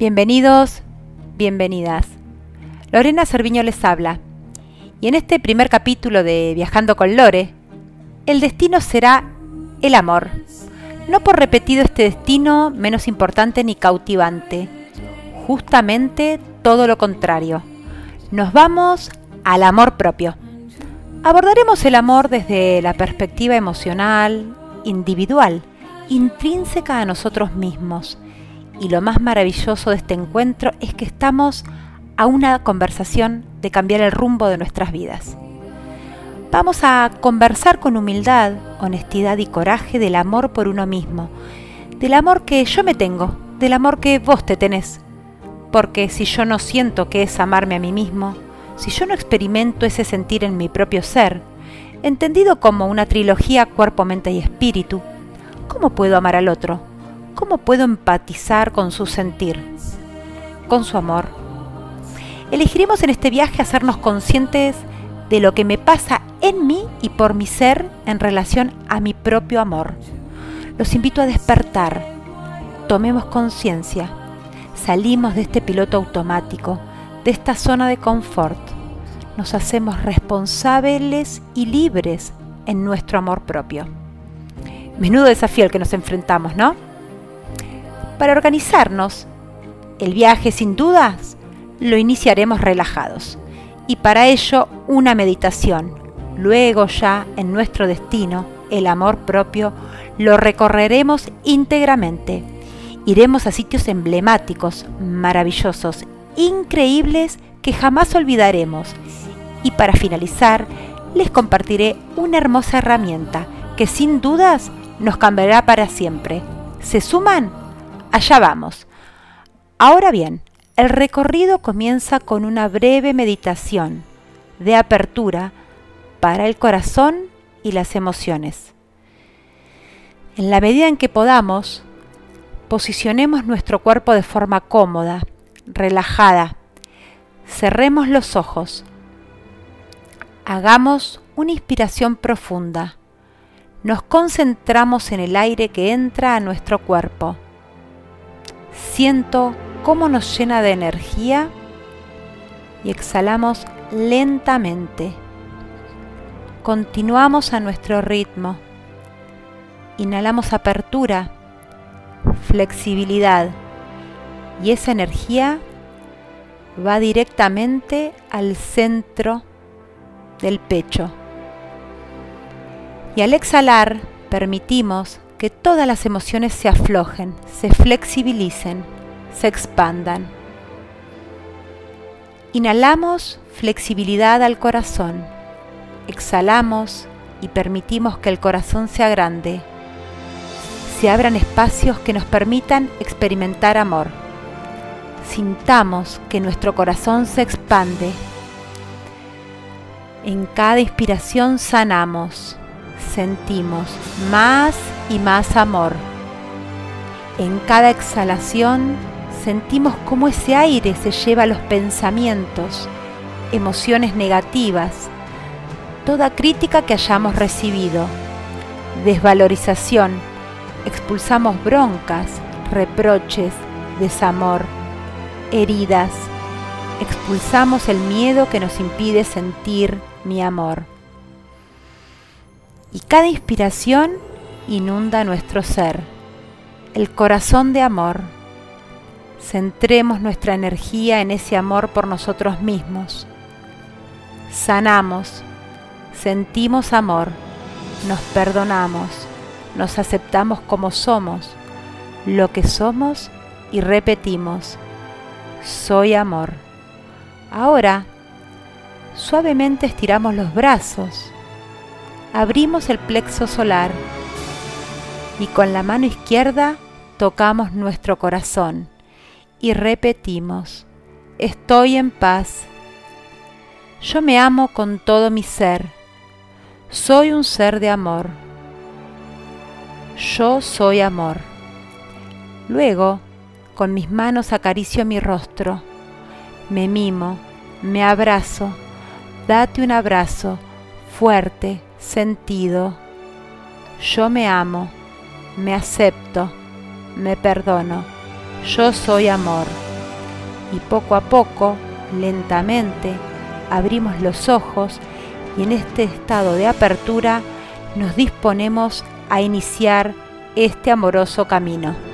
Bienvenidos, bienvenidas. Lorena Cerviño les habla. Y en este primer capítulo de Viajando con Lore, el destino será el amor. No por repetido este destino menos importante ni cautivante. Justamente todo lo contrario. Nos vamos al amor propio. Abordaremos el amor desde la perspectiva emocional, individual, intrínseca a nosotros mismos. Y lo más maravilloso de este encuentro es que estamos a una conversación de cambiar el rumbo de nuestras vidas. Vamos a conversar con humildad, honestidad y coraje del amor por uno mismo, del amor que yo me tengo, del amor que vos te tenés. Porque si yo no siento que es amarme a mí mismo, si yo no experimento ese sentir en mi propio ser, entendido como una trilogía cuerpo, mente y espíritu, ¿cómo puedo amar al otro? ¿Cómo puedo empatizar con su sentir? Con su amor. Elegiremos en este viaje hacernos conscientes de lo que me pasa en mí y por mi ser en relación a mi propio amor. Los invito a despertar. Tomemos conciencia. Salimos de este piloto automático, de esta zona de confort. Nos hacemos responsables y libres en nuestro amor propio. Menudo desafío al que nos enfrentamos, ¿no? Para organizarnos, el viaje sin dudas lo iniciaremos relajados y para ello una meditación. Luego ya en nuestro destino, el amor propio, lo recorreremos íntegramente. Iremos a sitios emblemáticos, maravillosos, increíbles que jamás olvidaremos. Y para finalizar, les compartiré una hermosa herramienta que sin dudas nos cambiará para siempre. ¿Se suman? Allá vamos. Ahora bien, el recorrido comienza con una breve meditación de apertura para el corazón y las emociones. En la medida en que podamos, posicionemos nuestro cuerpo de forma cómoda, relajada. Cerremos los ojos. Hagamos una inspiración profunda. Nos concentramos en el aire que entra a nuestro cuerpo. Siento cómo nos llena de energía y exhalamos lentamente. Continuamos a nuestro ritmo. Inhalamos apertura, flexibilidad y esa energía va directamente al centro del pecho. Y al exhalar permitimos que todas las emociones se aflojen, se flexibilicen se expandan. Inhalamos flexibilidad al corazón. Exhalamos y permitimos que el corazón sea grande. Se abran espacios que nos permitan experimentar amor. Sintamos que nuestro corazón se expande. En cada inspiración sanamos, sentimos más y más amor. En cada exhalación sentimos cómo ese aire se lleva los pensamientos, emociones negativas, toda crítica que hayamos recibido, desvalorización, expulsamos broncas, reproches, desamor, heridas, expulsamos el miedo que nos impide sentir mi amor. Y cada inspiración inunda nuestro ser, el corazón de amor. Centremos nuestra energía en ese amor por nosotros mismos. Sanamos, sentimos amor, nos perdonamos, nos aceptamos como somos, lo que somos y repetimos, soy amor. Ahora, suavemente estiramos los brazos, abrimos el plexo solar y con la mano izquierda tocamos nuestro corazón y repetimos, estoy en paz. Yo me amo con todo mi ser. Soy un ser de amor. Yo soy amor. Luego, con mis manos acaricio mi rostro. Me mimo, me abrazo. Date un abrazo fuerte, sentido. Yo me amo, me acepto, me perdono yo soy amor. y poco a poco, lentamente, abrimos los ojos y en este estado de apertura nos disponemos a iniciar este amoroso camino.